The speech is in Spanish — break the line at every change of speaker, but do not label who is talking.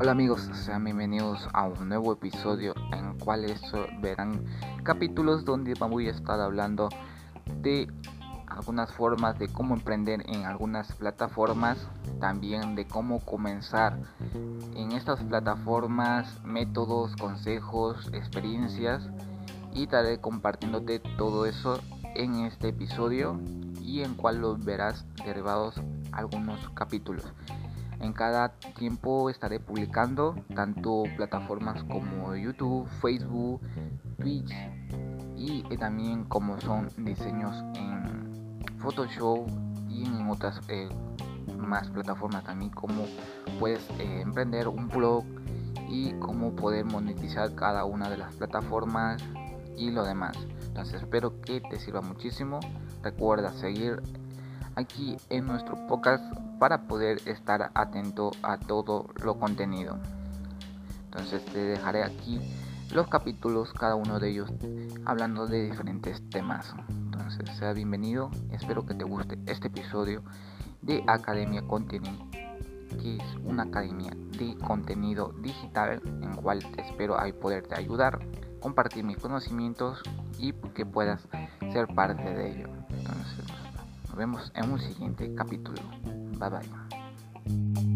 Hola amigos, sean bienvenidos a un nuevo episodio en cuales verán capítulos donde voy a estar hablando de algunas formas de cómo emprender en algunas plataformas, también de cómo comenzar en estas plataformas, métodos, consejos, experiencias y estaré compartiéndote todo eso en este episodio y en cual los verás derivados algunos capítulos. En cada tiempo estaré publicando tanto plataformas como YouTube, Facebook, Twitch y también como son diseños en Photoshop y en otras eh, más plataformas también como puedes eh, emprender un blog y cómo poder monetizar cada una de las plataformas y lo demás. Entonces espero que te sirva muchísimo. Recuerda seguir aquí en nuestro podcast para poder estar atento a todo lo contenido. Entonces te dejaré aquí los capítulos, cada uno de ellos hablando de diferentes temas. Entonces sea bienvenido, espero que te guste este episodio de Academia Contenido, que es una academia de contenido digital en cual te espero ahí poderte ayudar, compartir mis conocimientos y que puedas ser parte de ello. Entonces nos vemos en un siguiente capítulo. Bye bye.